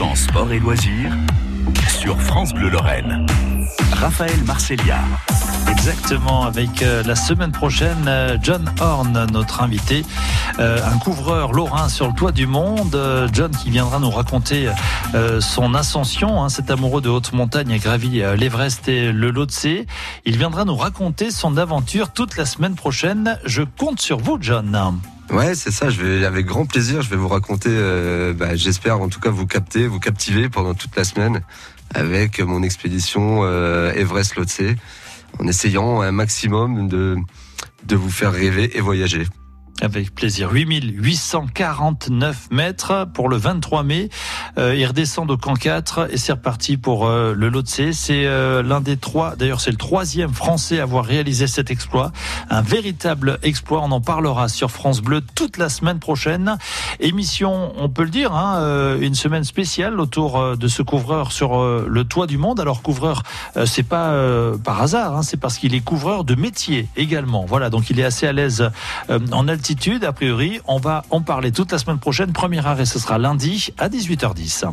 100% sport et loisirs sur France Bleu Lorraine. Raphaël Marcelia. Exactement, avec euh, la semaine prochaine, euh, John Horn, notre invité, euh, un couvreur lorrain sur le toit du monde. John qui viendra nous raconter son ascension, hein, cet amoureux de haute montagne a gravi l'Everest et le Lhotse. Il viendra nous raconter son aventure toute la semaine prochaine. Je compte sur vous, John. Ouais, c'est ça. Je vais avec grand plaisir. Je vais vous raconter. Bah, j'espère en tout cas vous capter, vous captiver pendant toute la semaine avec mon expédition Everest Lhotse en essayant un maximum de, de vous faire rêver et voyager. Avec plaisir. 8849 mètres pour le 23 mai. Euh, il redescend au camp 4 et c'est reparti pour euh, le Lhotse. C'est euh, l'un des trois, d'ailleurs c'est le troisième français à avoir réalisé cet exploit. Un véritable exploit. On en parlera sur France Bleu toute la semaine prochaine. Émission, on peut le dire, hein, euh, une semaine spéciale autour euh, de ce couvreur sur le toit du monde. Alors couvreur, c'est pas par hasard, hein, c'est parce qu'il est couvreur de métier également. Voilà, donc il est assez à l'aise en a priori. On va en parler toute la semaine prochaine. Premier arrêt, ce sera lundi à 18h10.